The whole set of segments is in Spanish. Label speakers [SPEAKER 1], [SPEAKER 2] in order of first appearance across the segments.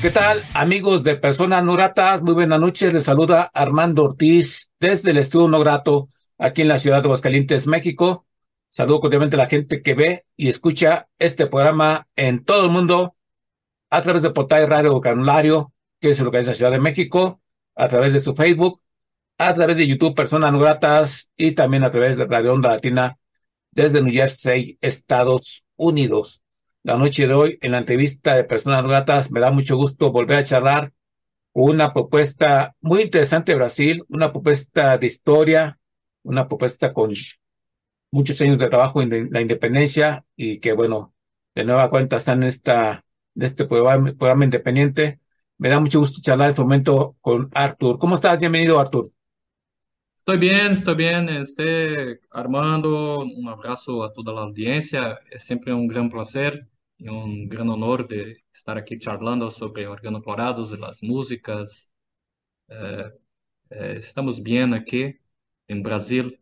[SPEAKER 1] ¿Qué tal, amigos de Personas No Gratas? Muy buenas noches. Les saluda Armando Ortiz desde el Estudio No Grato, aquí en la ciudad de Aguascalientes, México. Saludo cordialmente a la gente que ve y escucha este programa en todo el mundo a través de Portal Radio Vocabulario, que se localiza en la Ciudad de México, a través de su Facebook, a través de YouTube Personas No Gratas y también a través de Radio Onda Latina desde New Jersey, Estados Unidos la noche de hoy en la entrevista de Personas Gratas. Me da mucho gusto volver a charlar una propuesta muy interesante de Brasil, una propuesta de historia, una propuesta con muchos años de trabajo en la independencia y que, bueno, de nueva cuenta están en, esta, en este programa, programa independiente. Me da mucho gusto charlar en este momento con Artur. ¿Cómo estás? Bienvenido, Artur.
[SPEAKER 2] Estoy bien, estoy bien. Este, Armando, un abrazo a toda la audiencia. Es siempre un gran placer y un gran honor de estar aquí charlando sobre organoclorados y las músicas. Eh, eh, estamos bien aquí en Brasil.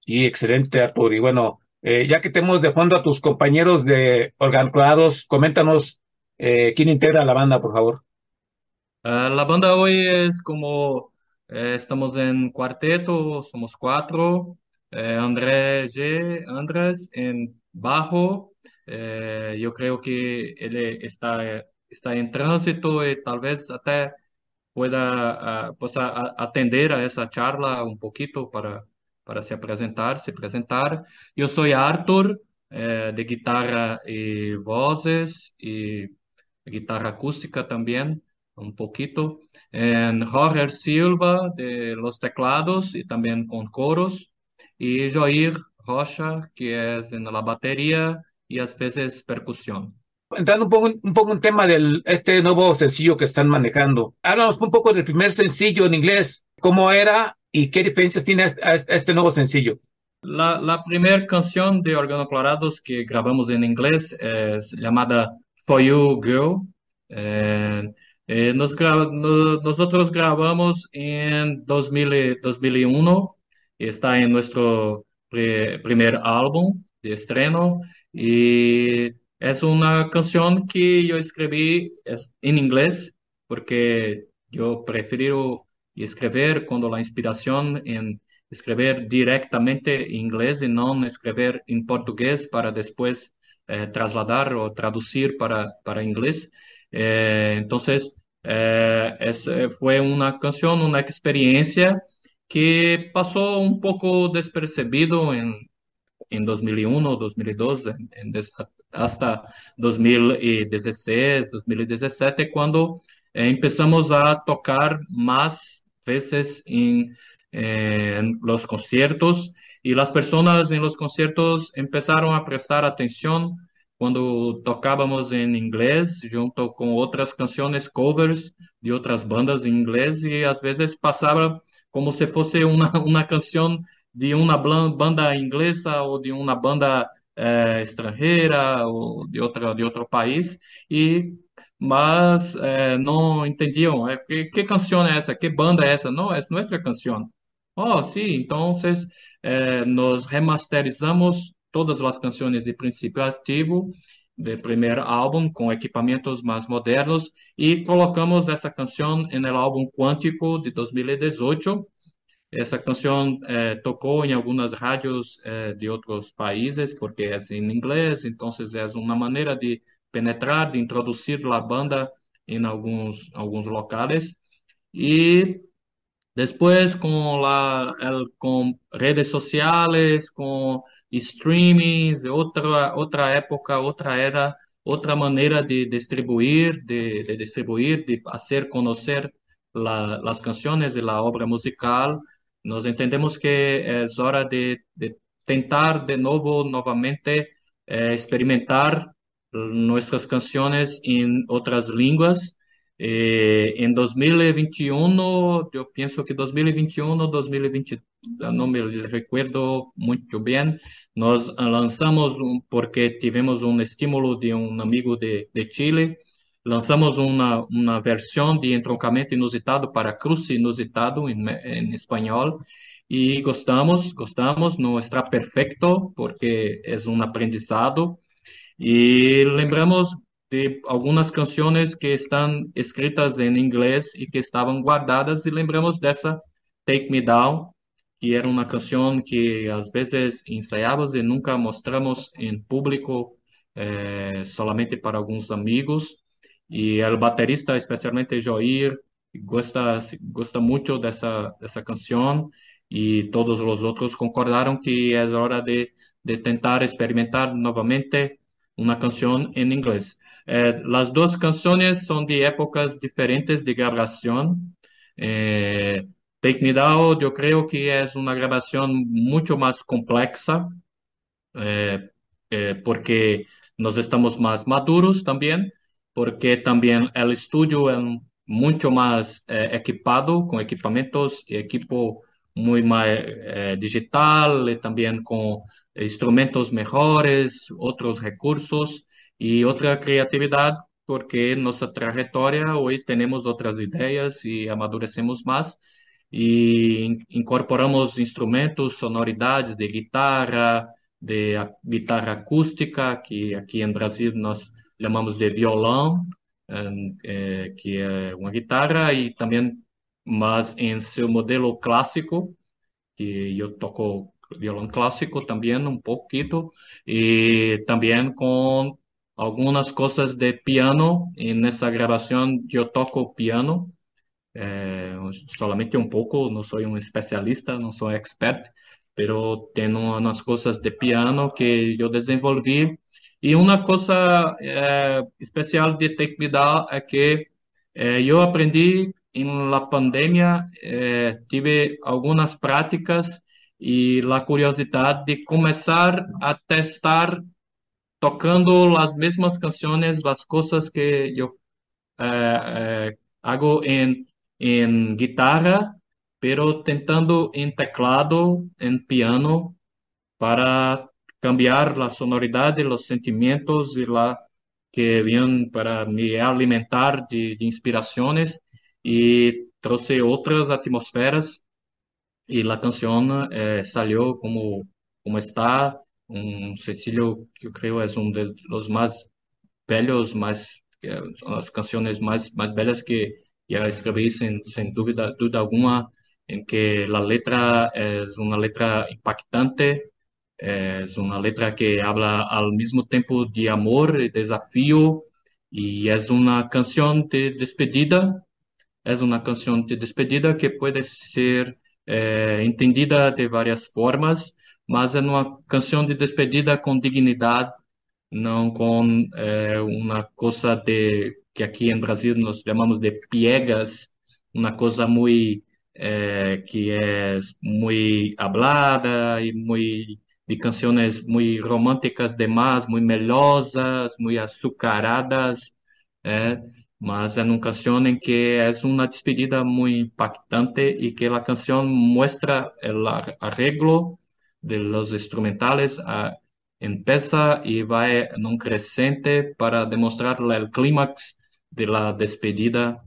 [SPEAKER 1] Sí, excelente, Artur. Y bueno, eh, ya que tenemos de fondo a tus compañeros de organoclorados, coméntanos quién integra la banda, por favor.
[SPEAKER 2] la banda hoy es como, estamos en cuarteto, somos cuatro. André G. Andrés en bajo, eh, yo creo que él está, está en tránsito y tal vez hasta pueda uh, pues, a, atender a esa charla un poquito para, para se presentar, se presentar. Yo soy Arthur, eh, de guitarra y voces y guitarra acústica también, un poquito. En Jorge Silva, de los teclados y también con coros. Y Joir Rocha, que es en la batería y a veces percusión.
[SPEAKER 1] Entrando un poco, un poco en tema del este nuevo sencillo que están manejando. Háblanos un poco del primer sencillo en inglés. ¿Cómo era y qué diferencias tiene este nuevo sencillo?
[SPEAKER 2] La, la primera canción de Organoclorados que grabamos en inglés es llamada For You Girl. Eh, eh, nos nosotros grabamos en 2000, 2001. Está en nuestro primer álbum de estreno y es una canción que yo escribí en inglés porque yo prefiero escribir cuando la inspiración en escribir directamente en inglés y no escribir en portugués para después eh, trasladar o traducir para, para inglés. Eh, entonces, eh, fue una canción, una experiencia que pasó un poco despercebido en, en 2001, 2002, en, hasta 2016, 2017, cuando eh, empezamos a tocar más veces en, en, los conciertos y las personas en los conciertos empezaron a prestar atención. Cuando tocábamos en inglés junto con otras canciones covers de otras bandas en inglés y a veces pasaba como si fuese una, una canción de uma banda inglesa ou de uma banda é, estrangeira ou de outra de outro país e mas é, não entendiam é, que, que canção é essa, que banda é essa? Não, é nossa canção. Oh, sim, então é, nós remasterizamos todas as canções de princípio ativo do primeiro álbum com equipamentos mais modernos e colocamos essa canção no álbum Quântico de 2018 essa canção eh, tocou em algumas rádios eh, de outros países, porque é em inglês, então é uma maneira de penetrar, de introduzir a banda em alguns, alguns locais. E depois, com, la, el, com redes sociais, com streamings, outra, outra época, outra era, outra maneira de distribuir, de, de distribuir, de fazer conhecer la, as canções e a obra musical Nos entendemos que es hora de, de tentar de nuevo, nuevamente, experimentar nuestras canciones en otras lenguas. Eh, en 2021, yo pienso que 2021, 2020, no me recuerdo mucho bien, nos lanzamos porque tuvimos un estímulo de un amigo de Chile, lanzamos una, una, versión de entroncamento inusitado para cruce inusitado en, en español y gostamos, gostamos, no está perfecto porque es un aprendizado y lembramos de algunas canciones que están escritas en inglés y que estaban guardadas y lembramos de esa Take Me Down, que era una canción que a veces ensayamos y nunca mostramos en público, eh, solamente para algunos amigos. Y el baterista, especialmente Joir, gosta, gosta mucho de esa, de esa canción y todos los otros concordaron que es hora de, de tentar experimentar nuevamente una canción en inglés. Eh, las dos canciones son de épocas diferentes de grabación. Eh, Take Me Down, yo creo que es una grabación mucho más compleja eh, eh, porque nos estamos más maduros también, porque también el estudio es mucho más eh, equipado con equipamientos y equipo muy más eh, digital y también con instrumentos mejores, otros recursos y otra creatividad, porque nuestra trayectoria hoy tenemos otras ideas y amadurecemos más y incorporamos instrumentos, sonoridades de guitarra, de guitarra acústica, que aquí en Brasil nós chamamos de violão, eh, que é uma guitarra, e também, mas em seu modelo clássico, que eu toco violão clássico também um pouquinho, e também com algumas coisas de piano, e nessa gravação eu toco piano, solamente um pouco, não sou um especialista, não sou expert, pero tenho umas coisas de piano que eu desenvolvi. E uma coisa eh, especial de Take Me Down é que eh, eu aprendi em la pandemia, eh, tive algumas práticas e a curiosidade de começar a testar tocando as mesmas canções, as coisas que eu hago em, em guitarra, pero tentando em teclado, em piano, para cambiar la sonoridad, los sentimientos y la que vienen para me alimentar de, de inspiraciones y trouxe otras atmosferas y la canción eh, salió como, como está, un sencillo que yo creo es uno de los más bellos, más, eh, las canciones más, más bellas que ya escribí sin, sin duda, duda alguna en que la letra es una letra impactante, es una letra que habla al mismo tiempo de amor y desafío y es una canción de despedida, es una canción de despedida que puede ser eh, entendida de varias formas, mas é uma canção de despedida com dignidade, não com eh, uma coisa de que aqui em Brasil nós chamamos de piegas, uma coisa muito eh, que é muito hablada e muito de canções muito românticas demais, muito melosas, muito açucaradas, eh, mas é uma canção em que é uma despedida muito impactante e que a canção mostra o arreglo de los instrumentales a, empieza y va en un crescente para demostrar el clímax de despedida.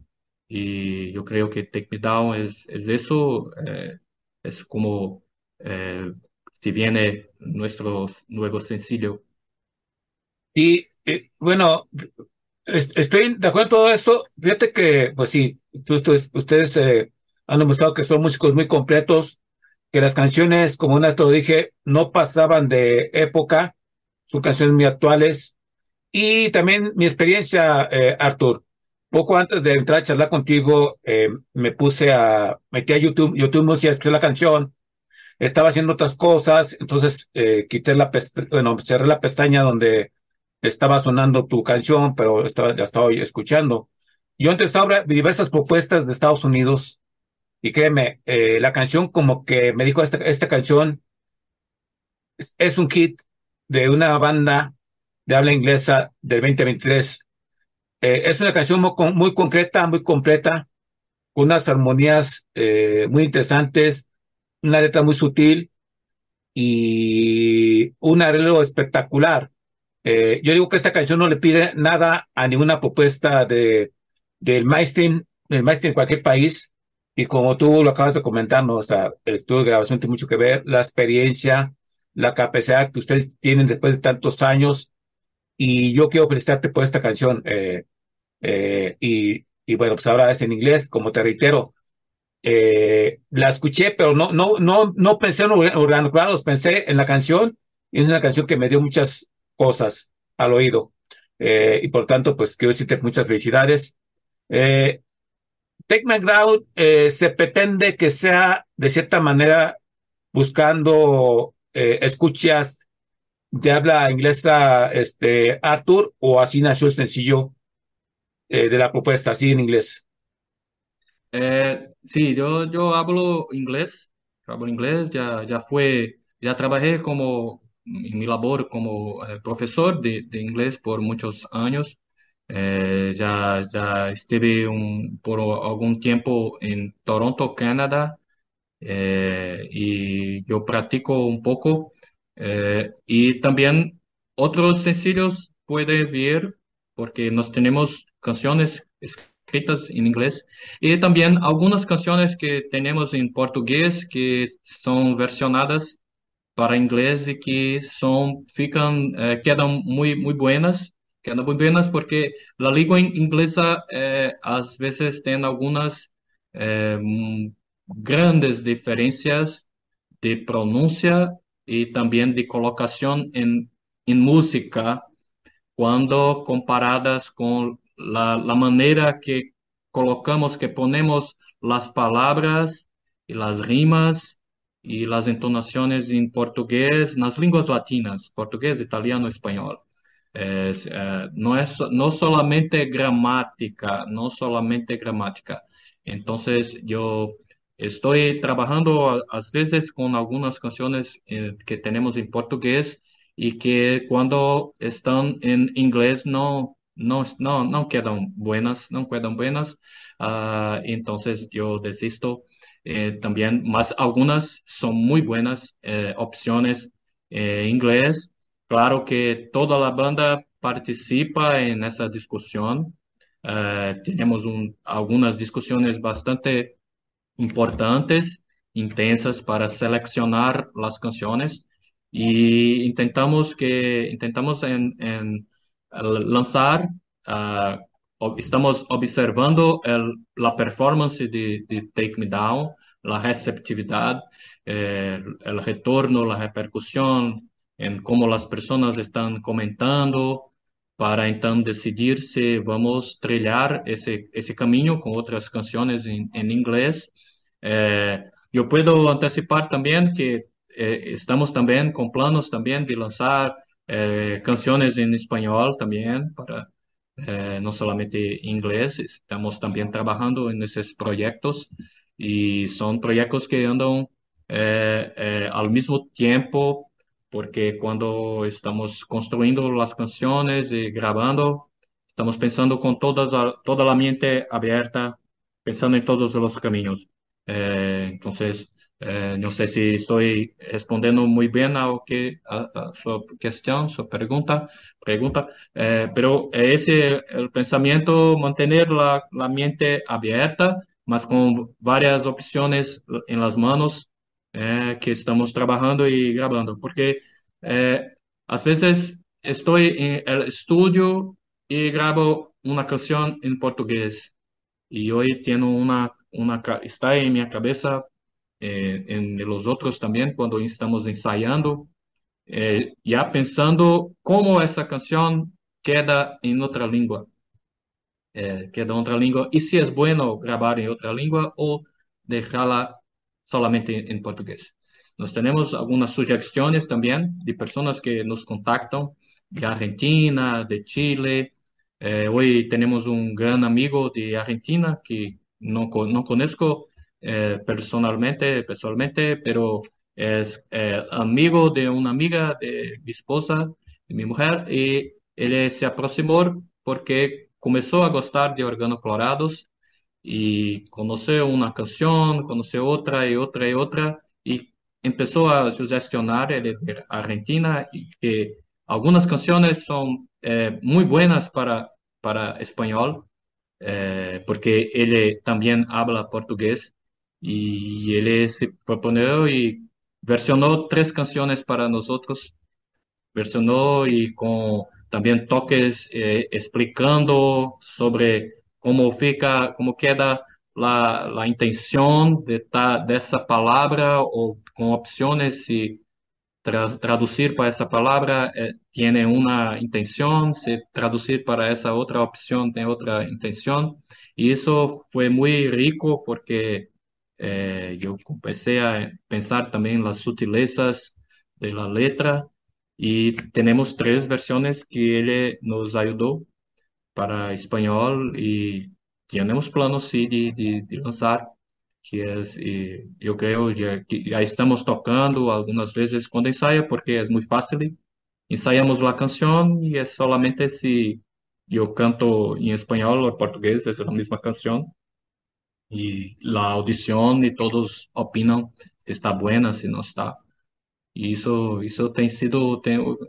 [SPEAKER 2] Y yo creo que Take Me Down es eso, eh, es como eh, si viene nuestro nuevo sencillo.
[SPEAKER 1] Y eh, bueno, estoy de acuerdo en todo esto. Fíjate que, pues sí, ustedes, ustedes han demostrado que son músicos muy completos, que las canciones, como una te lo dije, no pasaban de época, son canciones muy actuales. Y también mi experiencia, eh, poco antes de entrar a charlar contigo, eh, me puse a, metí a YouTube, YouTube Música, escuché la canción, estaba haciendo otras cosas, entonces eh, quité la bueno, cerré la pestaña donde estaba sonando tu canción, pero estaba, ya estaba escuchando. Yo ahora diversas propuestas de Estados Unidos y créeme, eh, la canción como que me dijo, esta, esta canción es, un hit, de una banda de habla inglesa del 2023. Eh, es una canción muy, muy, concreta, muy completa, con unas armonías eh, muy interesantes, una letra muy sutil y un arreglo espectacular. Eh, yo digo que esta canción no le pide nada a ninguna propuesta de, del maestro, del maestro en cualquier país. Y como tú lo acabas de comentar, ¿no? o sea, el estudio de grabación tiene mucho que ver, la experiencia, la capacidad que ustedes tienen después de tantos años. Y yo quiero felicitarte por esta canción. Eh, eh, y, y, bueno, pues ahora es en inglés, como te reitero. Eh, la escuché, pero no, no, no, no pensé en organoclados, pensé en la canción y es una canción que me dio muchas cosas al oído. Eh, y por tanto, pues quiero decirte muchas felicidades. Eh, Take Ground eh, se pretende que sea de cierta manera buscando eh, escuchas de habla inglesa este, Arthur o así nació el sencillo de la propuesta, así en inglés?
[SPEAKER 2] Eh, sí, yo, yo hablo inglés, hablo inglés, ya, ya fue, ya trabajé como en mi labor como eh, profesor de, de, inglés por muchos años. Eh, ya, ya estuve un, por algún tiempo en Toronto, Canadá, eh, y yo practico un poco. Y también otros sencillos puede ver porque nos tenemos canciones escritas en inglés y también algunas canciones que tenemos en portugués que son versionadas para inglés y que son fican eh, quedan muy muy buenas. Quedan muy buenas porque la lengua inglesa eh, a veces tiene algunas eh, grandes diferencias de pronuncia y también de colocación en, en música cuando comparadas con la, manera que colocamos, que ponemos las palabras y las rimas y las entonaciones en portugués, en las lenguas latinas, portugués, italiano, español. Es, eh, no es no solamente gramática, no solamente gramática. Entonces yo Estoy trabajando a, a veces con algunas canciones eh, que tenemos en portugués y que cuando están en inglés no, no, no, no quedan buenas, no quedan buenas. Uh, entonces yo desisto eh, también, más algunas son muy buenas eh, opciones en inglés. Claro que toda la banda participa en esa discusión. Uh, tenemos un, algunas discusiones bastante importantes, intensas para seleccionar las canciones y intentamos que intentamos en, en lanzar uh, estamos observando el, la performance de, de, Take Me Down, la receptividad, eh, el retorno, la repercusión, en cómo las personas están comentando, para entonces decidir si vamos a trilhar ese, ese camino con otras canciones en, en inglés. Eh, yo puedo anticipar también que eh, estamos también con planos también de lanzar eh, canciones en español también para no solamente inglés, estamos también trabajando en esos proyectos y son proyectos que andan al mismo tiempo porque cuando estamos construyendo las canciones y grabando, estamos pensando con toda, toda la mente abierta, pensando en todos los caminos. Eh, entonces, eh, no sé si estoy respondiendo muy bien a, que, a, a su cuestión, su pregunta, pregunta. Eh, pero ese el pensamiento, mantener la, la mente abierta, más con varias opciones en las manos eh, que estamos trabajando y grabando, porque eh, a veces estoy en el estudio y grabo una canción en portugués y hoy tengo una una, está en mi cabeza, eh, en los otros también, cuando estamos ensayando, eh, ya pensando cómo esa canción queda en otra lengua. Eh, queda en otra lengua, y si es bueno grabar en otra lengua o dejarla solamente en portugués. Nos tenemos algunas sugestiones también de personas que nos contactan de Argentina, de Chile. hoy tenemos un gran amigo de Argentina que no, no conozco eh, personalmente, personalmente, pero es eh, amigo de una amiga de mi esposa, de mi mujer, y él se aproximó porque comenzó a gustar de órganos colorados y conoció una canción, conoció otra y otra y otra, y empezó a sugestionar de Argentina y que algunas canciones son eh, muy buenas para, para español, eh, porque él también habla portugués y él se proponió y versionó tres canciones para nosotros, versionó y con también toques eh, explicando sobre cómo fica, cómo queda la, la intención de, ta, de esa palabra o con opciones si tra, traducir para esa palabra eh, tiene una intención, si traducir para esa otra opción tiene otra intención. Y eso fue muy rico porque eh, yo empecé a pensar también las sutilezas de la letra y tenemos tres versiones que él nos ayudó para español y tenemos planos sí de, de, de lanzar que es, y yo creo ya, que ya estamos tocando algunas veces cuando ensaya porque es muy fácil. Ensayamos la canción y es solamente si yo canto en español o en portugués, es la misma canción y la audición y todos opinan si está buena, si no está. Y eso, eso tem sido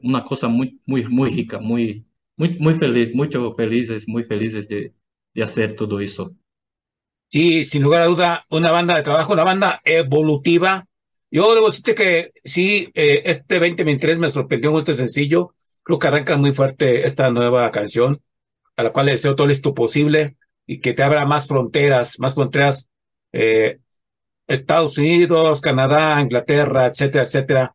[SPEAKER 2] una cosa muy, muy, muy rica, muy, muy, muy feliz, mucho felices, muy felices de, de hacer todo eso.
[SPEAKER 1] Sí, sin lugar a duda, una banda de trabajo, una banda evolutiva. Yo debo decirte que sí, eh, este 2023 me sorprendió muy este sencillo. Creo que arranca muy fuerte esta nueva canción, a la cual le deseo todo éxito posible y que te abra más fronteras, más fronteras, eh, Estados Unidos, Canadá, Inglaterra, etcétera, etcétera.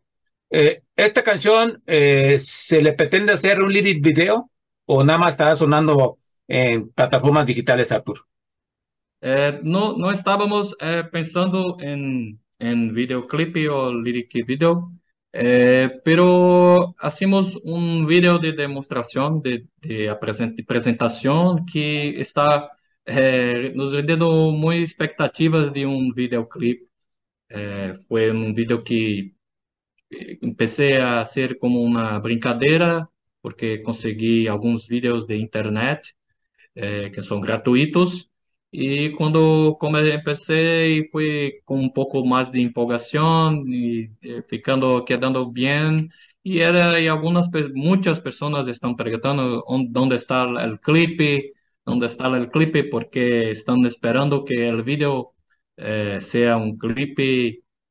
[SPEAKER 1] Eh, ¿Esta canción eh, se le pretende hacer un lyric video o nada más estará sonando en plataformas digitales, Artur?
[SPEAKER 2] Eh, no, no estábamos eh, pensando en, en videoclip o lyric video, eh, pero hacemos un video de demostración, de, de presentación que está eh, nos dando muy expectativas de un videoclip. Eh, fue un video que eh, empecé a hacer como una brincadeira, porque conseguí algunos videos de internet eh, que son gratuitos. Y cuando empecé y fui con un poco más de empolgación y eh, ficando, quedando bien, y era, y algunas, muchas personas están preguntando dónde está el clip, dónde está el clip, porque están esperando que el video eh, sea un clip.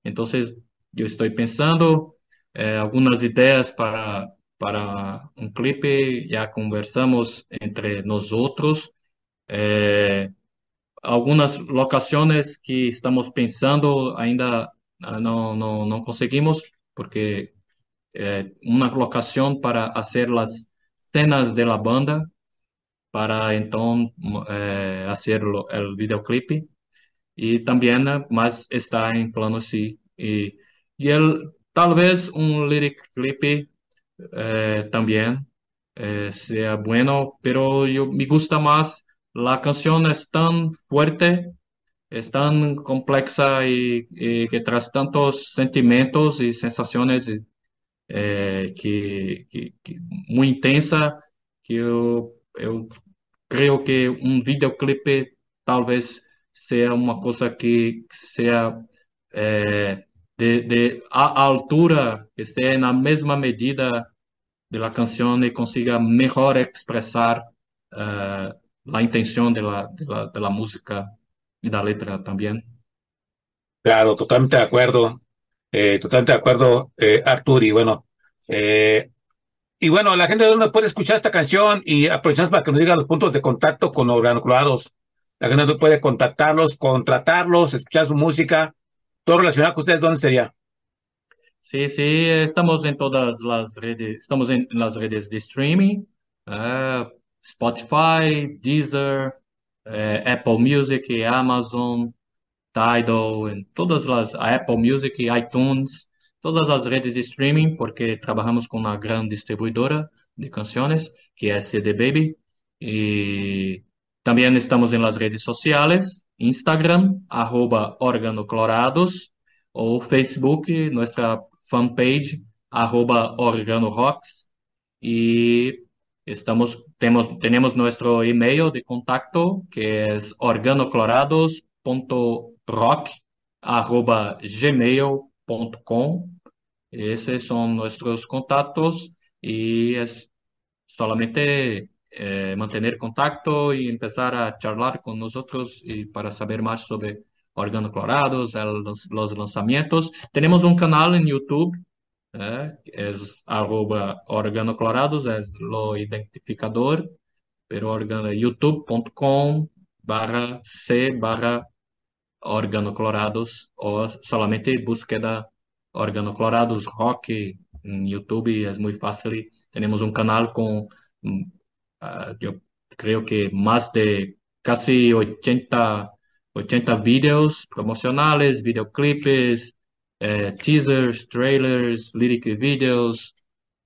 [SPEAKER 2] Entonces, yo estoy pensando eh, algunas ideas para, para un clip, ya conversamos entre nosotros. Eh, algunas locaciones que estamos pensando ainda ah, no, no, no conseguimos, porque eh, una locación para hacer las cenas de la banda, para entonces eh, hacer el videoclip. Y también eh, más está en plano sí. Y, y el, tal vez un lyric clip eh, también eh, sea bueno, pero yo me gusta más la canción es tan fuerte, es tan compleja y, que trae tantos sentimientos y sensaciones que, muy intensa que yo, yo creo que un videoclip tal vez sea una cosa que sea eh, de, de a, altura, que esté en la misma medida de la canción y consiga mejor expresar uh, la intención de la, de la, música y la letra también.
[SPEAKER 1] Claro, totalmente de acuerdo. Eh, totalmente de acuerdo, eh, Artur. Y bueno, eh, y bueno, la gente de puede escuchar esta canción y aprovechamos para que nos diga los puntos de contacto con los granulados. La gente puede contactarlos, contratarlos, escuchar su música, todo relacionado con ustedes, ¿dónde sería?
[SPEAKER 2] Sí, sí, estamos en todas las redes, estamos en las redes de streaming. Uh, Spotify, Deezer, eh, Apple Music, Amazon, Tidal, en todas las Apple Music, iTunes, todas las redes de streaming, porque trabajamos con una gran distribuidora de canciones, que es CD Baby. Y también estamos en las redes sociales, Instagram, arroba órgano clorados, o Facebook, nuestra fanpage, arroba organorocks, y estamos, tenemos, nuestro email de contacto que es organoclorados.rock arroba gmail.com. Esos son nuestros contactos y es solamente eh, mantener contacto y empezar a charlar con nosotros y para saber más sobre organoclorados, los, los lanzamientos. Tenemos un canal en YouTube, eh, es arroba organoclorados, es lo identificador, pero youtube.com barra c barra organoclorados o solamente búsqueda organoclorados rock en YouTube, es muy fácil. Tenemos un canal con Uh, yo creo que más de casi 80, 80 videos promocionales, videoclips, eh, teasers, trailers, lyric videos,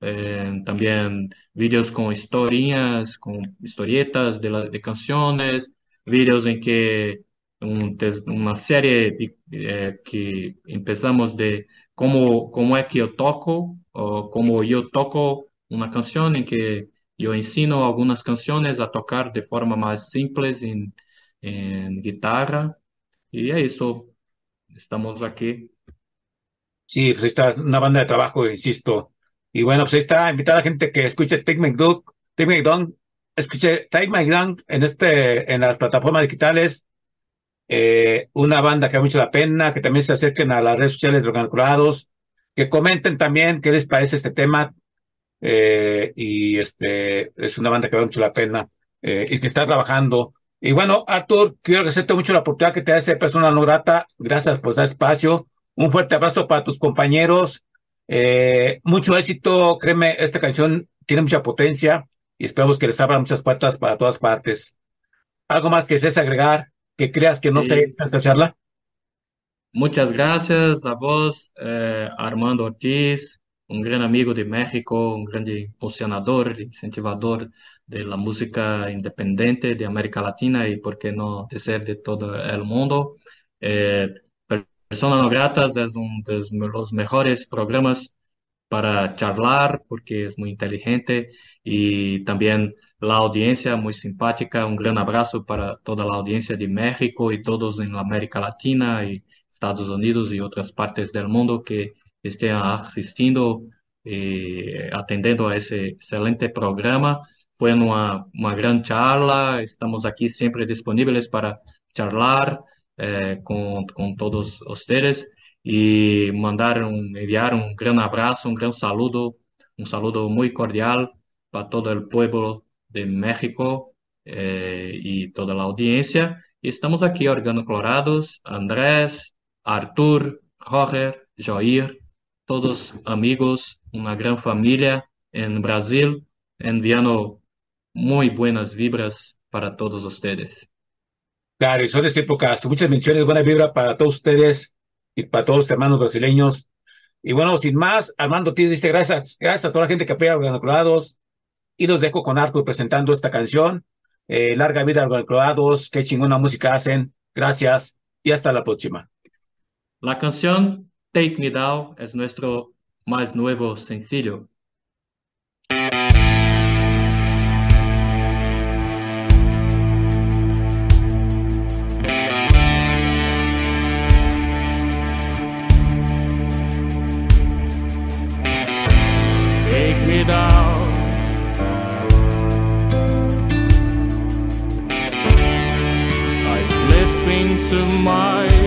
[SPEAKER 2] eh, también videos con historias, con historietas de, de canciones, videos en que un, una serie eh, que empezamos de cómo, cómo es que yo toco o cómo yo toco una canción en que yo ensino algunas canciones a tocar de forma más simple en, en guitarra. Y eso, estamos aquí.
[SPEAKER 1] Sí, pues está una banda de trabajo, insisto. Y bueno, pues ahí está, invitar a la gente que escuche Take Me Duke, Take Down, escuche Take My en este, en las plataformas digitales. Eh, una banda que ha mucho la pena, que también se acerquen a las redes sociales de Organizados, que comenten también qué les parece este tema, eh, y este es una banda que vale mucho la pena eh, y que está trabajando. Y bueno, Artur, quiero agradecerte mucho la oportunidad que te da esa persona no grata. Gracias por dar espacio. Un fuerte abrazo para tus compañeros. Eh, mucho éxito, créeme, esta canción tiene mucha potencia y esperamos que les abra muchas puertas para todas partes. ¿Algo más que desees agregar que creas que no se esta charla?
[SPEAKER 2] Muchas gracias a vos, Armando Ortiz, un gran amigo de México, un gran impulsionador, incentivador de la música independiente de América Latina y, por qué no, decir de todo el mundo. Eh, Personas no gratas es uno de los mejores programas para charlar porque es muy inteligente y también la audiencia muy simpática. Un gran abrazo para toda la audiencia de México y todos en América Latina y Estados Unidos y otras partes del mundo que estén asistindo e atendendo a esse excelente programa. Foi uma, uma grande charla, estamos aqui sempre disponíveis para charlar eh, com, com todos vocês e mandar um, enviar um grande abraço, um grande saludo, um saludo muito cordial para todo o povo de México eh, e toda a audiência. Estamos aqui, Organo Colorados, Andrés, Arthur, Roger, Joir, todos amigos, una gran familia en Brasil, enviando muy buenas vibras para todos ustedes.
[SPEAKER 1] Claro, y son de épocas, muchas menciones, buena vibra para todos ustedes y para todos los hermanos brasileños. Y bueno, sin más, Armando T dice gracias, gracias a toda la gente que apoya a Organicolados. Y los dejo con Arthur presentando esta canción. Eh, larga vida a Organicolados, qué chingona música hacen. Gracias y hasta la próxima.
[SPEAKER 2] La canción Take Me Down es nuestro más nuevo sencillo.
[SPEAKER 3] Take me down. to my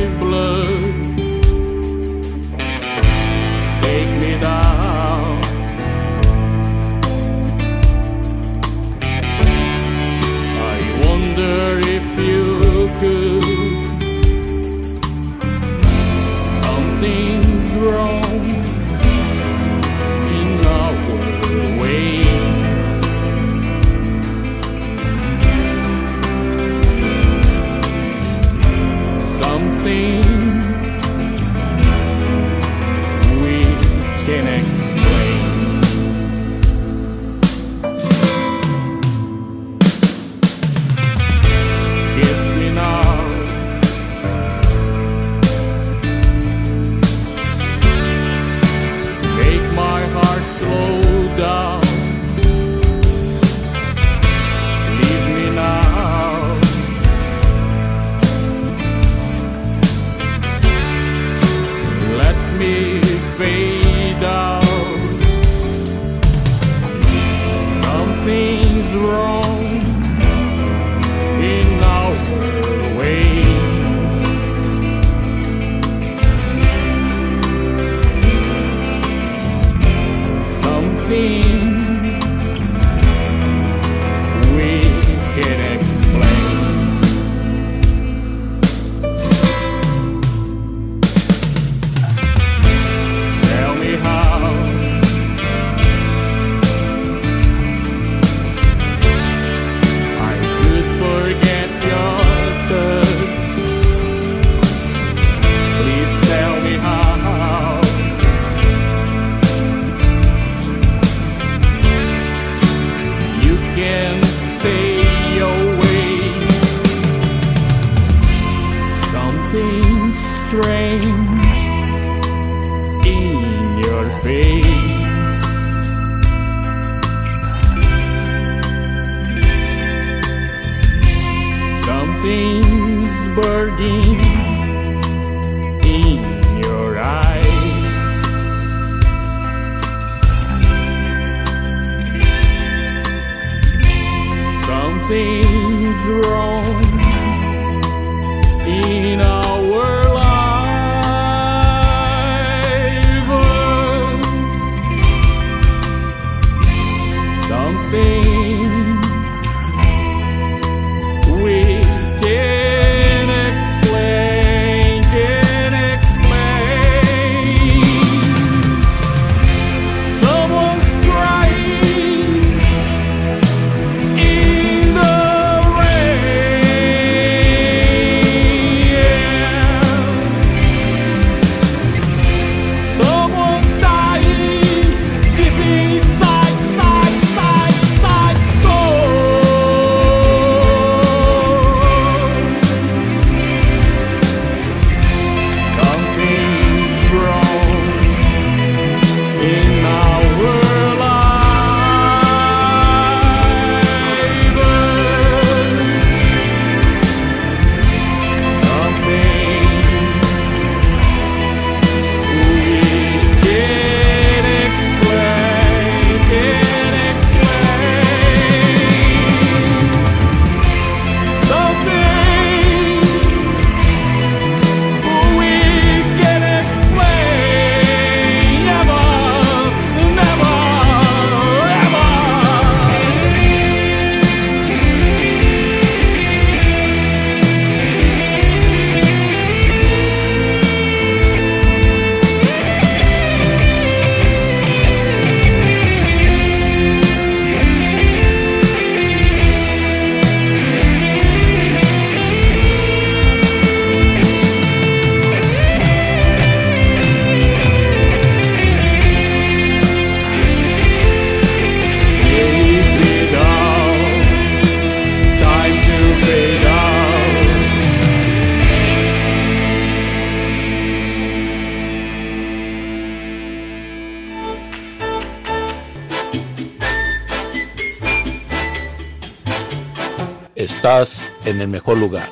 [SPEAKER 1] Estás en el mejor lugar.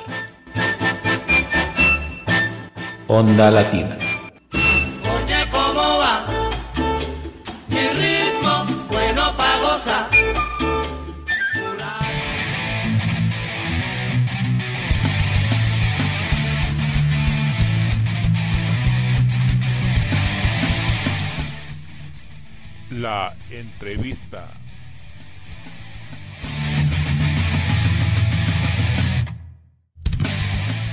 [SPEAKER 1] Onda Latina.
[SPEAKER 4] Oye, ¿cómo va? Mi ritmo, bueno pa' gozar.
[SPEAKER 5] La entrevista.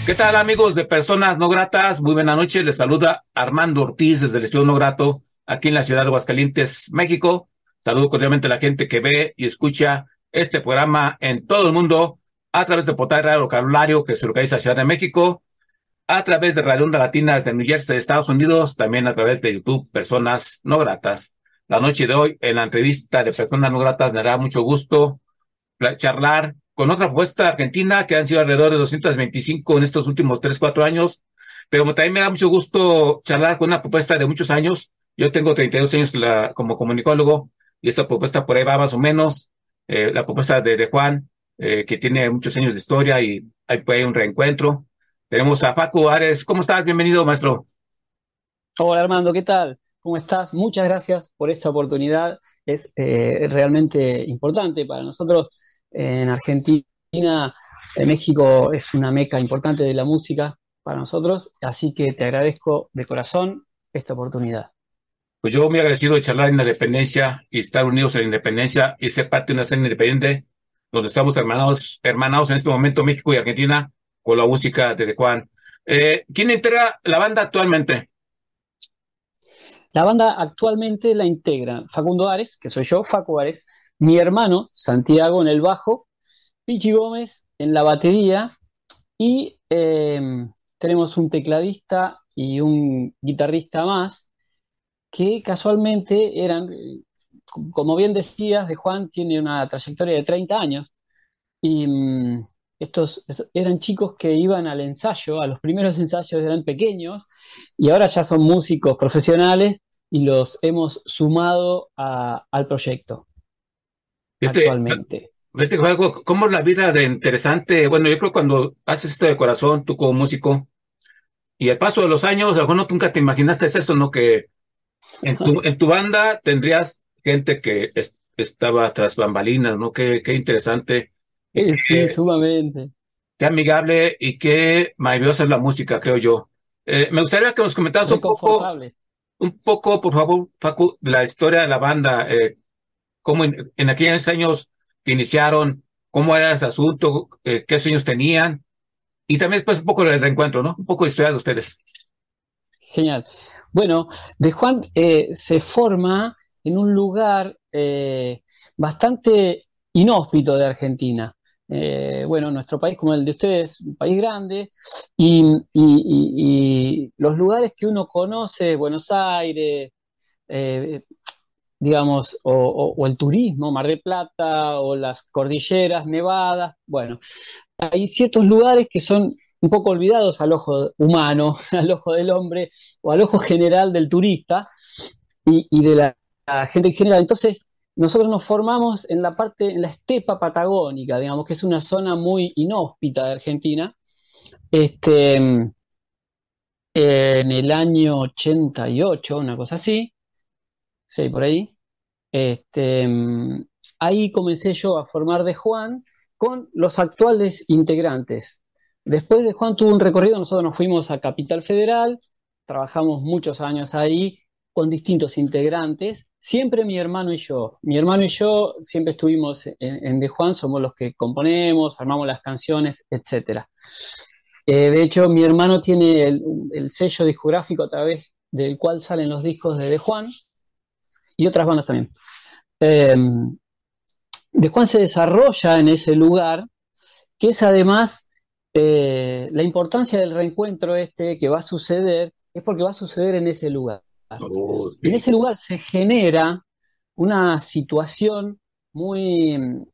[SPEAKER 1] ¿Qué tal amigos de Personas No Gratas? Muy buenas noches. Les saluda Armando Ortiz desde el Estudio No Grato, aquí en la ciudad de Aguascalientes, México. Saludo cordialmente a la gente que ve y escucha este programa en todo el mundo a través de Portal Radio Vocabulario, que se localiza en la Ciudad de México, a través de Radio Onda Latina desde New Jersey, Estados Unidos, también a través de YouTube, Personas No Gratas. La noche de hoy, en la entrevista de Personas No Gratas, me dará mucho gusto charlar con otra propuesta argentina que han sido alrededor de 225 en estos últimos 3, 4 años, pero también me da mucho gusto charlar con una propuesta de muchos años. Yo tengo 32 años la- como comunicólogo y esta propuesta por ahí va más o menos. Eh, la propuesta de, de Juan, eh, que tiene muchos años de historia y hay ahí un reencuentro. Tenemos a Paco Ares. ¿Cómo estás? Bienvenido, maestro.
[SPEAKER 6] Hola Armando, ¿qué tal? ¿Cómo estás? Muchas gracias por esta oportunidad. Es eh, realmente importante para nosotros en Argentina. eh, México es una meca importante de la música para nosotros, así que te agradezco de corazón esta oportunidad.
[SPEAKER 1] Pues yo muy agradecido de charlar en la independencia y estar unidos en la independencia y ser parte de una escena independiente donde estamos hermanados, hermanados en este momento México y Argentina con la música de Juan. Eh, ¿quién integra la banda actualmente?
[SPEAKER 6] La banda actualmente la integra Facundo Ares, que soy yo, Facu Ares, mi hermano Santiago en el bajo, Pichi Gómez en la batería y eh, tenemos un tecladista y un guitarrista más que casualmente eran, como bien decías, de Juan tiene una trayectoria de 30 años Y mm, estos es- eran chicos que iban al ensayo, a los primeros ensayos eran pequeños y ahora ya son músicos profesionales y los hemos sumado al proyecto actualmente.
[SPEAKER 1] Vete, algo, ¿cómo es la vida de interesante? Bueno, yo creo que cuando haces esto de corazón, tú como músico, y al paso de los años, a no, nunca te imaginaste eso, ¿no? Que en tu, en tu banda tendrías gente que es- estaba tras bambalinas, ¿no? Qué, qué interesante,
[SPEAKER 6] sí,
[SPEAKER 1] qué,
[SPEAKER 6] sumamente.
[SPEAKER 1] qué amigable y qué maravillosa es la música, creo yo. Eh, me gustaría que nos comentaras un poco, un poco, por favor, Facu, la historia de la banda, eh, cómo en, aquellos años que iniciaron, cómo era ese asunto, eh, qué sueños tenían, y también después un poco del reencuentro, ¿no? Un poco de historia de ustedes.
[SPEAKER 6] Genial. Bueno, De Juan eh, se forma en un lugar eh, bastante inhóspito de Argentina. Bueno, nuestro país, como el de ustedes, un país grande, y, los lugares que uno conoce, Buenos Aires, digamos, o, el turismo, Mar del Plata, o las cordilleras nevadas, bueno, hay ciertos lugares que son un poco olvidados al ojo humano, al ojo del hombre o al ojo general del turista y, de la, la gente en general. Entonces, nosotros nos formamos en la parte, en la estepa patagónica, digamos, que es una zona muy inhóspita de Argentina. Este, en el año 88, una cosa así, sí, por ahí. Este, ahí comencé yo a formar de Juan con los actuales integrantes. Después de Juan tuvo un recorrido, nosotros nos fuimos a Capital Federal, trabajamos muchos años ahí con distintos integrantes, siempre mi hermano y yo. Mi hermano y yo siempre estuvimos en, De Juan, somos los que componemos, armamos las canciones, etcétera. Eh, de hecho, mi hermano tiene el, el sello discográfico a través del cual salen los discos de De Juan y otras bandas también. Eh, de Juan se desarrolla en ese lugar, que es además eh, la importancia del reencuentro este que va a suceder, es porque va a suceder en ese lugar.
[SPEAKER 1] Oh, sí.
[SPEAKER 6] En ese lugar se genera una situación muy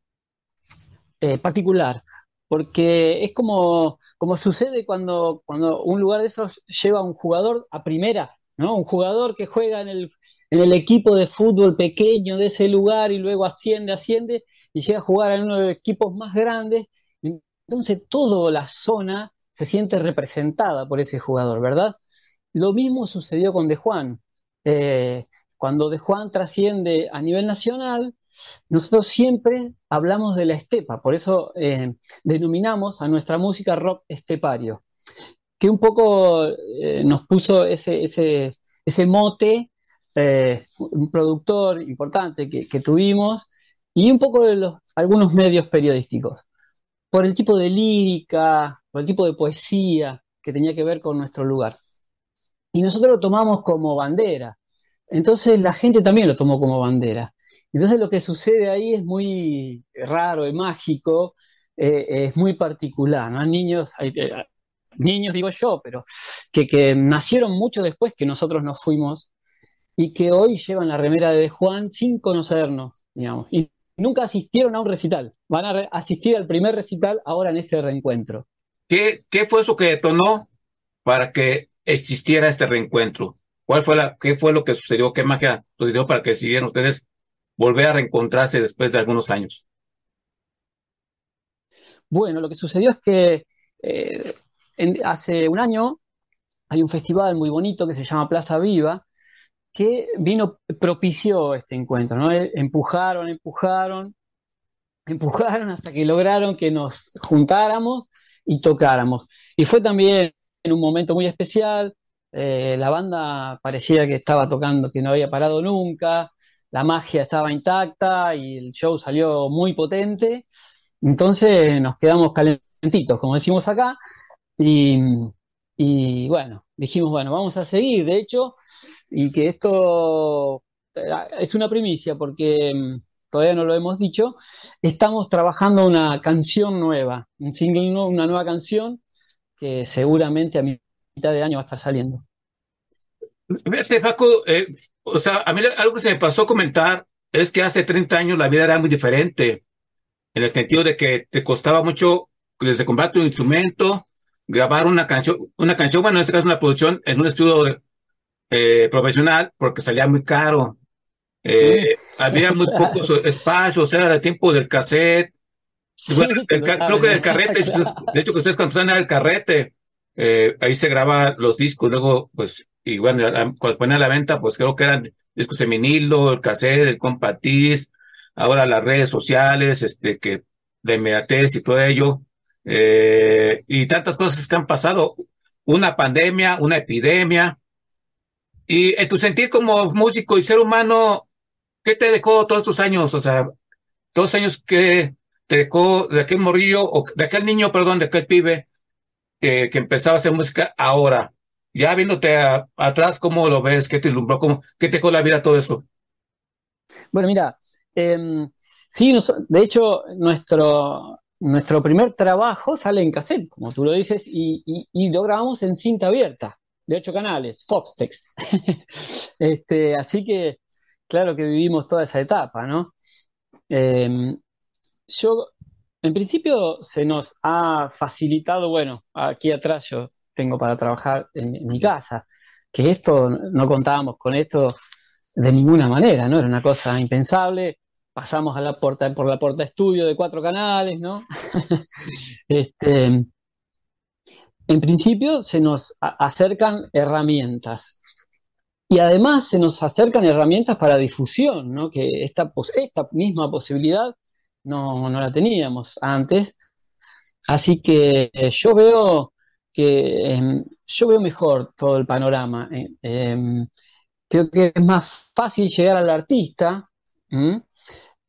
[SPEAKER 6] eh, particular, porque es como, como sucede cuando, cuando un lugar de esos lleva a un jugador a primera, ¿no? Un jugador que juega en el, en el equipo de fútbol pequeño de ese lugar y luego asciende, asciende y llega a jugar en uno de los equipos más grandes. Entonces toda la zona se siente representada por ese jugador, ¿verdad? Lo mismo sucedió con De Juan. Eh, cuando De Juan trasciende a nivel nacional, nosotros siempre hablamos de la estepa, por eso eh, denominamos a nuestra música rock estepario, que un poco eh, nos puso ese, mote, eh, un productor importante que, tuvimos, y un poco de los, algunos medios periodísticos, por el tipo de lírica, por el tipo de poesía que tenía que ver con nuestro lugar. Y nosotros lo tomamos como bandera. Entonces la gente también lo tomó como bandera. Entonces lo que sucede ahí es muy raro, es mágico, eh, es muy particular. ¿no? Niños, hay, eh, niños digo yo, pero que, que, nacieron mucho después que nosotros nos fuimos y que hoy llevan la remera de Juan sin conocernos, digamos. Y nunca asistieron a un recital. Van a asistir al primer recital ahora en este reencuentro.
[SPEAKER 1] ¿Qué, qué fue eso que detonó para que existiera este reencuentro? ¿Cuál fue la, qué fue lo que sucedió? ¿Qué magia sucedió para que decidieran ustedes volver a reencontrarse después de algunos años?
[SPEAKER 6] Bueno, lo que sucedió es que eh, en, hace un año hay un festival muy bonito que se llama Plaza Viva, que vino, propició este encuentro, ¿no? Empujaron, empujaron, empujaron hasta que lograron que nos juntáramos y tocáramos. Y fue también en un momento muy especial, eh, la banda parecía que estaba tocando, que no había parado nunca, la magia estaba intacta y el show salió muy potente. Entonces nos quedamos calentitos, como decimos acá, y, y, bueno, dijimos, bueno, vamos a seguir, de hecho, y que esto es una primicia porque todavía no lo hemos dicho, estamos trabajando una canción nueva, un single, una nueva canción que seguramente a mitad de año va a estar saliendo.
[SPEAKER 1] Vete, Paco, eh, o sea, a mí algo que se me pasó comentar es que hace 30 años la vida era muy diferente. en el sentido de que te costaba mucho desde comprar tu instrumento, grabar una canción, una canción, bueno, en este caso una producción en un estudio eh, profesional, porque salía muy caro. Eh, había muy
[SPEAKER 6] claro.
[SPEAKER 1] pocos espacios, era el tiempo del cassette.
[SPEAKER 6] Sí,
[SPEAKER 1] Bueno, el creo que del carrete,
[SPEAKER 6] Claro.
[SPEAKER 1] de hecho que ustedes cuando están en el carrete, eh, ahí se graba los discos, luego pues, y bueno, cuando se ponen a la venta, pues creo que eran discos de vinilo, el cassette, el compact disc, ahora las redes sociales, este, que de inmediatez y todo ello, eh, y tantas cosas que han pasado, una pandemia, una epidemia, y en tu sentir como músico y ser humano, ¿qué te dejó todos estos años? O sea, todos años que te dejó de aquel morrillo, o de aquel niño, perdón, de aquel pibe, que empezaba a hacer música ahora. Ya viéndote atrás, ¿cómo lo ves? ¿Qué te ilumbró? ¿Cómo, qué te dejó la vida todo esto?
[SPEAKER 6] Bueno, mira, em, sí, de hecho, nuestro, nuestro primer trabajo sale en cassette, como tú lo dices, y, lo grabamos en cinta abierta, de ocho canales, Foxtex. Este, así que, claro que vivimos toda esa etapa, ¿no? Em, yo, en principio, se nos ha facilitado, bueno, aquí atrás yo tengo para trabajar en, en mi casa, que esto, no contábamos con esto de ninguna manera, ¿no? Era una cosa impensable. Pasamos a la porta, por la porta estudio de cuatro canales, ¿no? Este, en principio se nos acercan herramientas y además se nos acercan herramientas para difusión, ¿no? Que esta, misma posibilidad no, no la teníamos antes. Así que eh, yo veo que em, yo veo mejor todo el panorama. eh, em, creo que es más fácil llegar al artista.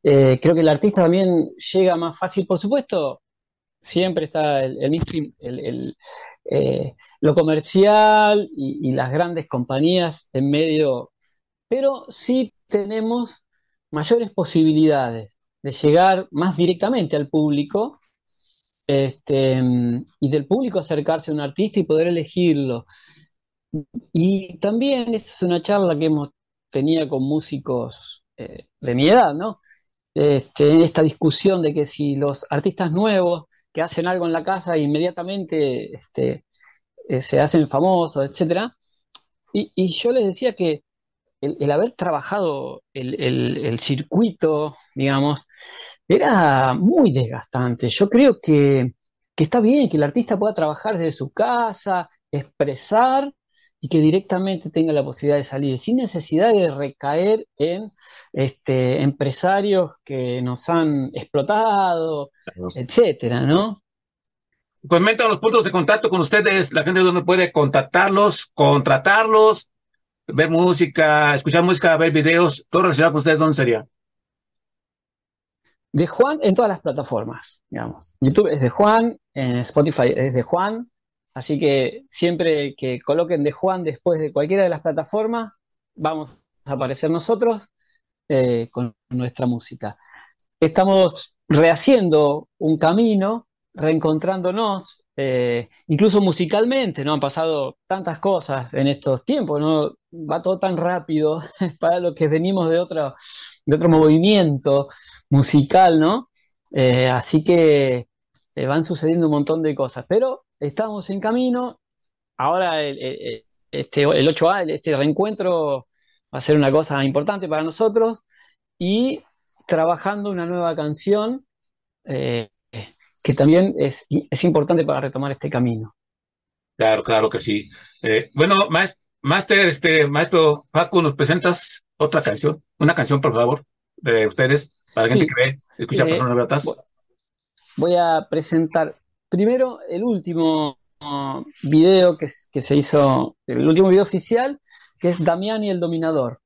[SPEAKER 6] Eh, creo que el artista también llega más fácil, por supuesto, siempre está el, el eh, lo comercial y, y las grandes compañías en medio, pero sí tenemos mayores posibilidades de llegar más directamente al público este, y del público acercarse a un artista y poder elegirlo. Y también esta es una charla que hemos tenido con músicos eh, de mi edad, ¿no? Este, esta discusión de que si los artistas nuevos que hacen algo en la casa inmediatamente este, eh, se hacen famosos, etcétera. Y, yo les decía que el, el haber trabajado el, el- el circuito, digamos, era muy desgastante. Yo creo que, que está bien que el artista pueda trabajar desde su casa, expresar y que directamente tenga la posibilidad de salir, sin necesidad de recaer en este, empresarios que nos han explotado, etcétera, ¿no?
[SPEAKER 1] Comenta los puntos de contacto con ustedes, la gente donde puede contactarlos, contratarlos, ver música, escuchar música, ver videos, todo relacionado con ustedes, ¿dónde sería?
[SPEAKER 6] De Juan en todas las plataformas, digamos. YouTube es de Juan, en Spotify es de Juan, así que siempre que coloquen de Juan después de cualquiera de las plataformas, vamos a aparecer nosotros eh, con nuestra música. Estamos rehaciendo un camino, reencontrándonos, eh, incluso musicalmente, ¿no? Han pasado tantas cosas en estos tiempos, ¿no? Va todo tan rápido para lo que venimos de otro, de otro movimiento musical, ¿no? Eh, así que van sucediendo un montón de cosas, pero estamos en camino. Ahora el, el- este, el 8A, el- este reencuentro va a ser una cosa importante para nosotros y trabajando una nueva canción eh, que también es, es importante para retomar este camino.
[SPEAKER 1] Claro, claro que sí. Eh, bueno, maes- Master, este, maestro Paco, ¿nos presentas otra canción? Una canción, por favor, de ustedes, para la gente
[SPEAKER 6] Sí.
[SPEAKER 1] que ve, escucha
[SPEAKER 6] Eh, bu- Voy a presentar primero el último uh, video que, que se hizo, el último video oficial, que es Damián y el Dominador.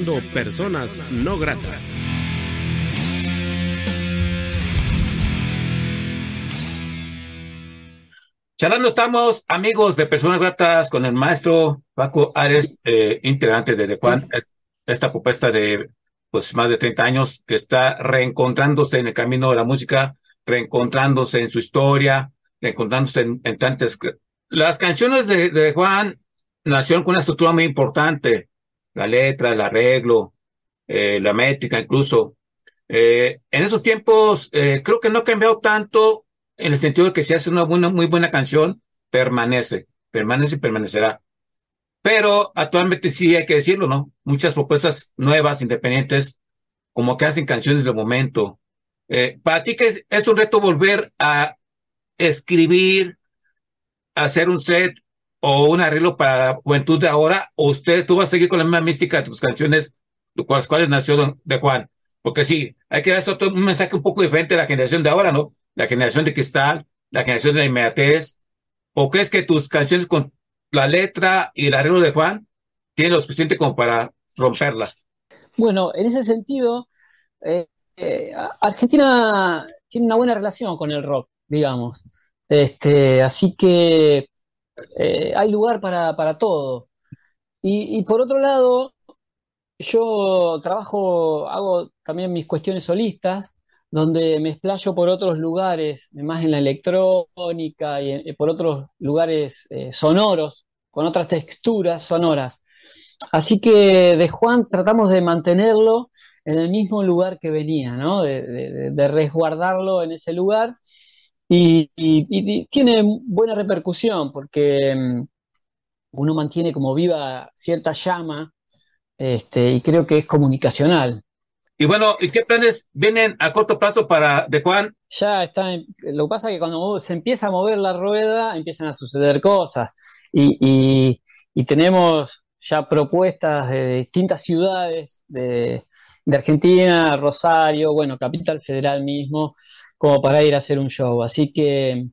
[SPEAKER 7] Escuchando Personas No Gratas.
[SPEAKER 1] Charlando estamos, amigos de Personas Gratas, con el maestro Paco Ares, eh, integrante de The Juan, esta propuesta de pues más de 30 años que está reencontrándose en el camino de la música, reencontrándose en su historia, reencontrándose en, en tantas... Las canciones de, de Juan nacieron con una estructura muy importante, la letra, el arreglo, eh, la métrica incluso. Eh, en esos tiempos eh, creo que no ha cambiado tanto en el sentido de que si hace una muy buena canción, permanece, permanece y permanecerá. Pero actualmente sí hay que decirlo, ¿no? Muchas propuestas nuevas, independientes, como que hacen canciones del momento. Para ti que es un reto volver a escribir, hacer un set o un arreglo para la juventud de ahora, o usted, tú vas a seguir con la misma mística de tus canciones, con las cuales nació Don- de Juan. Porque sí, hay que dar un mensaje un poco diferente a la generación de ahora, ¿no? La generación de cristal, la generación de la inmediatez. ¿O crees que tus canciones con la letra y el arreglo de Juan tienen lo suficiente como para romperla?
[SPEAKER 6] Bueno, en ese sentido, eh, eh, Argentina tiene una buena relación con el rock, digamos. Este, así que eh, hay lugar para, para todo. Y, por otro lado, yo trabajo, hago también mis cuestiones solistas, donde me explayo por otros lugares, más en la electrónica y en- por otros lugares eh, sonoros con otras texturas sonoras. Así que de Juan tratamos de mantenerlo en el mismo lugar que venía, ¿no? De, resguardarlo en ese lugar. Y, tiene buena repercusión porque mm, uno mantiene como viva cierta llama este, y creo que es comunicacional.
[SPEAKER 1] Y bueno, ¿y qué planes vienen a corto plazo para de Juan?
[SPEAKER 6] Ya está, lo que pasa es que cuando se empieza a mover la rueda empiezan a suceder cosas y, y tenemos ya propuestas de distintas ciudades de, Argentina, Rosario, bueno, Capital Federal mismo, como para ir a hacer un show. Así que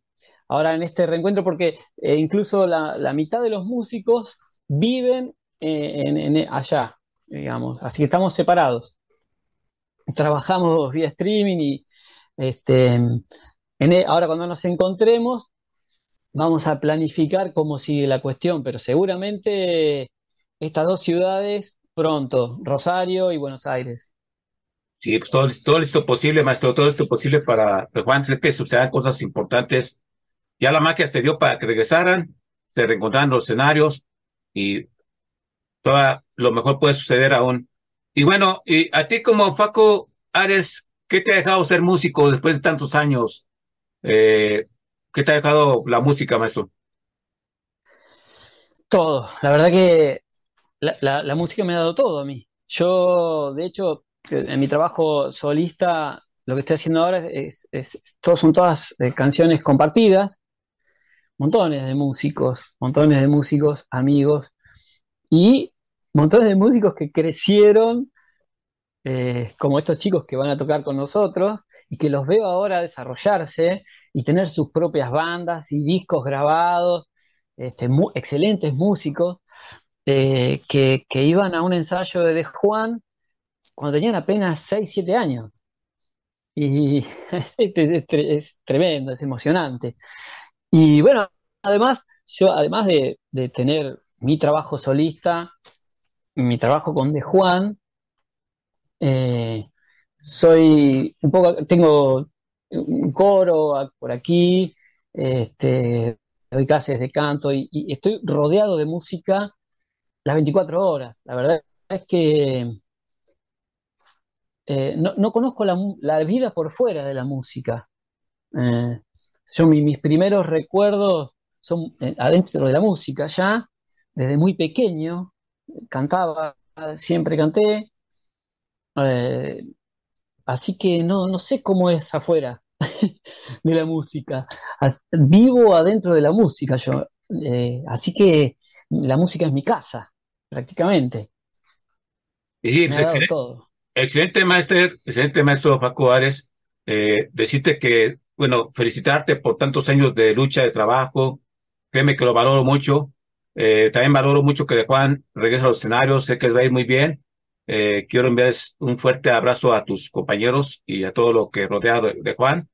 [SPEAKER 6] ahora en este reencuentro, porque eh, incluso la, mitad de los músicos viven eh, en, allá, digamos, así que estamos separados. Trabajamos vía streaming y este, e, ahora cuando nos encontremos vamos a planificar cómo sigue la cuestión, pero seguramente estas dos ciudades pronto, Rosario y Buenos Aires.
[SPEAKER 1] Sí, pues todo, todo esto posible, maestro, todo esto posible para Juan, que sucedan cosas importantes. Ya la magia se dio para que regresaran, se reencontraran los escenarios y todo lo mejor puede suceder aún. Y bueno, y a ti como Faco Ares, ¿qué te ha dejado ser músico después de tantos años? Eh, ¿Qué te ha dejado la música, maestro?
[SPEAKER 6] Todo. La verdad que la, música me ha dado todo a mí. Yo, de hecho, en mi trabajo solista, lo que estoy haciendo ahora es, todos son todas eh, canciones compartidas, montones de músicos, montones de músicos, amigos, y montones de músicos que crecieron eh, como estos chicos que van a tocar con nosotros y que los veo ahora desarrollarse y tener sus propias bandas y discos grabados, este, excelentes músicos. Eh, que, iban a un ensayo de, Juan cuando tenían apenas 6, 7 años. Y es, tremendo, es emocionante. Y bueno, además, yo además de, tener mi trabajo solista, mi trabajo con De Juan, eh, soy un poco, tengo un coro por aquí, este, doy clases de canto y, estoy rodeado de música las 24 horas. La verdad es que eh, no, conozco la, vida por fuera de la música. Eh, yo mis primeros recuerdos son eh, adentro de la música ya, desde muy pequeño, cantaba, siempre canté, así que no, no sé cómo es afuera de la música. Vivo adentro de la música yo, así que la música es mi casa prácticamente.
[SPEAKER 1] Y pues, excelente, todo. Excelente maestro, excelente maestro Paco Ares. Eh, decirte que, bueno, felicitarte por tantos años de lucha, de trabajo. Créeme que lo valoro mucho. Eh, también valoro mucho que de Juan regrese a los escenarios. Sé que va a ir muy bien. Eh, quiero enviarles un fuerte abrazo a tus compañeros y a todo lo que rodea de, Juan.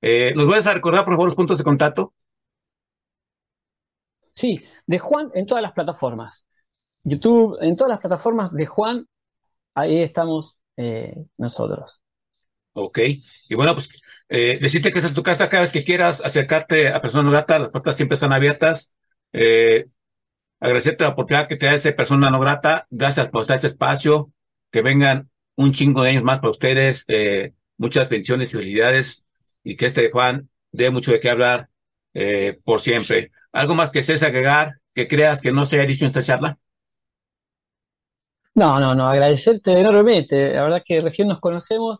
[SPEAKER 1] Eh, ¿Nos vas a recordar, por favor, los puntos de contacto?
[SPEAKER 6] Sí, de Juan en todas las plataformas. YouTube, en todas las plataformas de Juan, ahí estamos eh, nosotros.
[SPEAKER 1] Ok, y bueno, pues eh, decirte que esa es tu casa cada vez que quieras acercarte a Persona No Grata, las puertas siempre están abiertas. Eh, agradecerte la oportunidad que te da ese Persona No Grata, gracias por estar ese espacio, que vengan un chingo de años más para ustedes, eh, muchas bendiciones y felicidades, y que este Juan dé mucho de qué hablar eh, por siempre. ¿Algo más que seas agregar que creas que no se haya dicho en esta charla?
[SPEAKER 6] No, no, no, agradecerte enormemente. La verdad que recién nos conocemos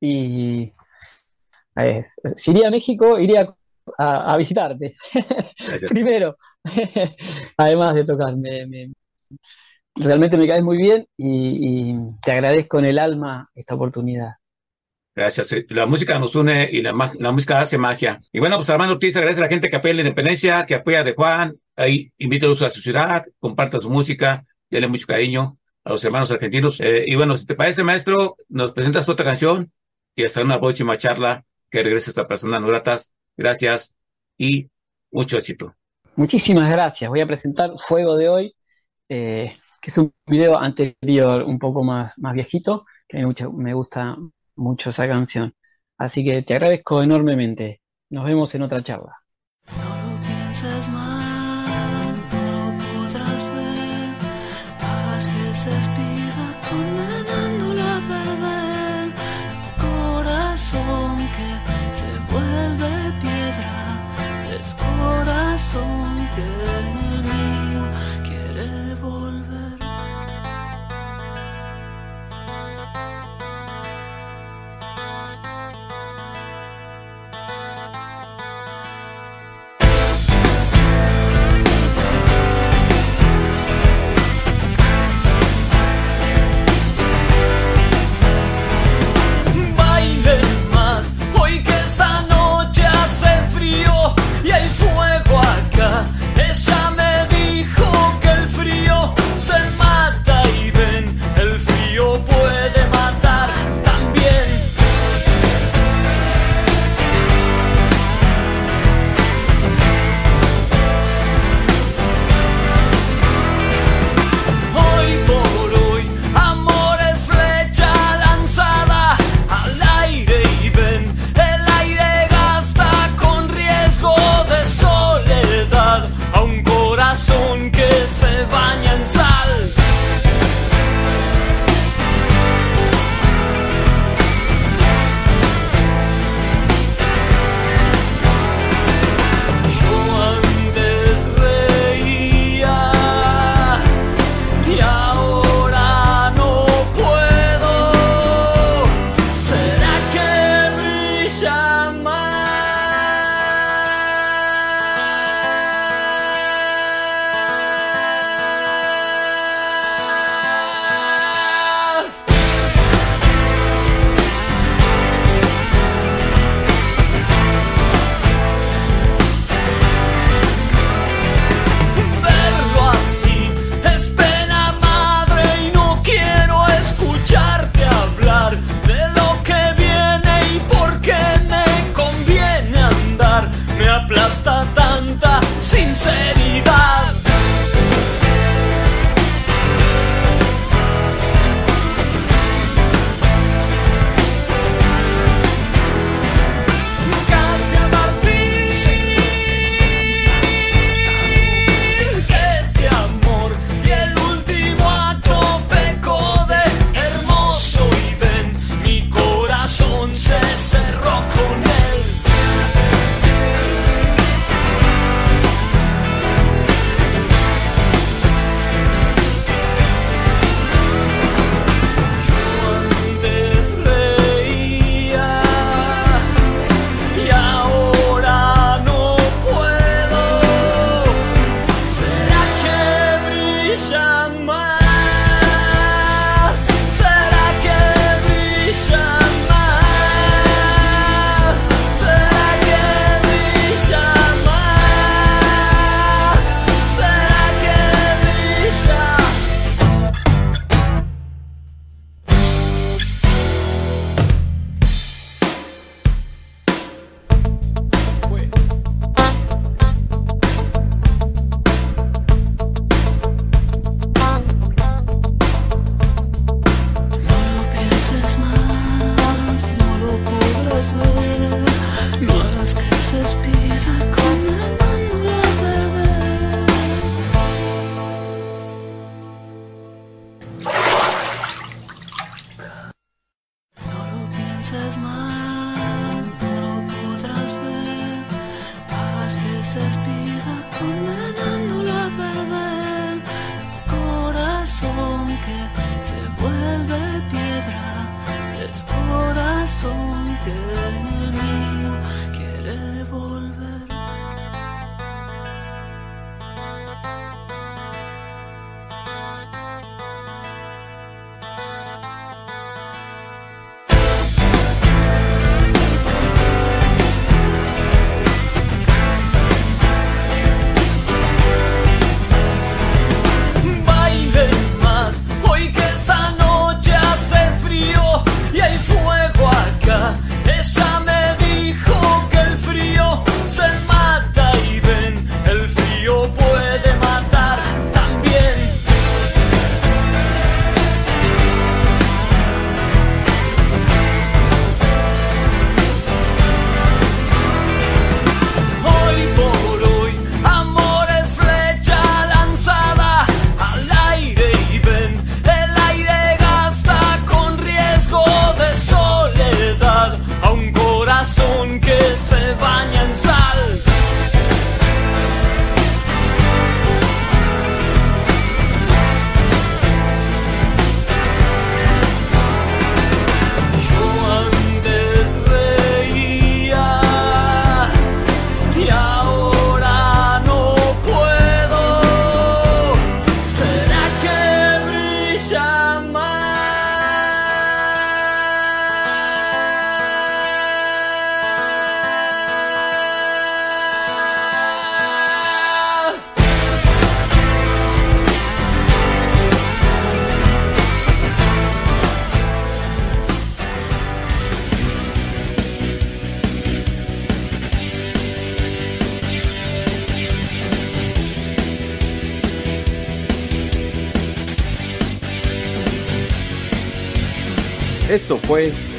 [SPEAKER 6] y eh, si iría a México, iría a, visitarte. Primero, además de tocarme. realmente me caes muy bien y, te agradezco en el alma esta oportunidad.
[SPEAKER 1] Gracias. La música nos une y la, música hace magia. Y bueno, pues Armando Ortiz agradece a la gente que apoya la independencia, que apoya de Juan. Ahí invítalos a su ciudad, comparta su música, denle mucho cariño a los hermanos argentinos. Eh, y bueno, si te parece, maestro, nos presentas otra canción y hasta una próxima charla que regreses a Personas No Gratas. Gracias y mucho éxito.
[SPEAKER 6] Muchísimas gracias. Voy a presentar Fuego de hoy, eh, que es un video anterior, un poco más, más viejito, que me, me gusta mucho esa canción. Así que te agradezco enormemente. Nos vemos en otra charla.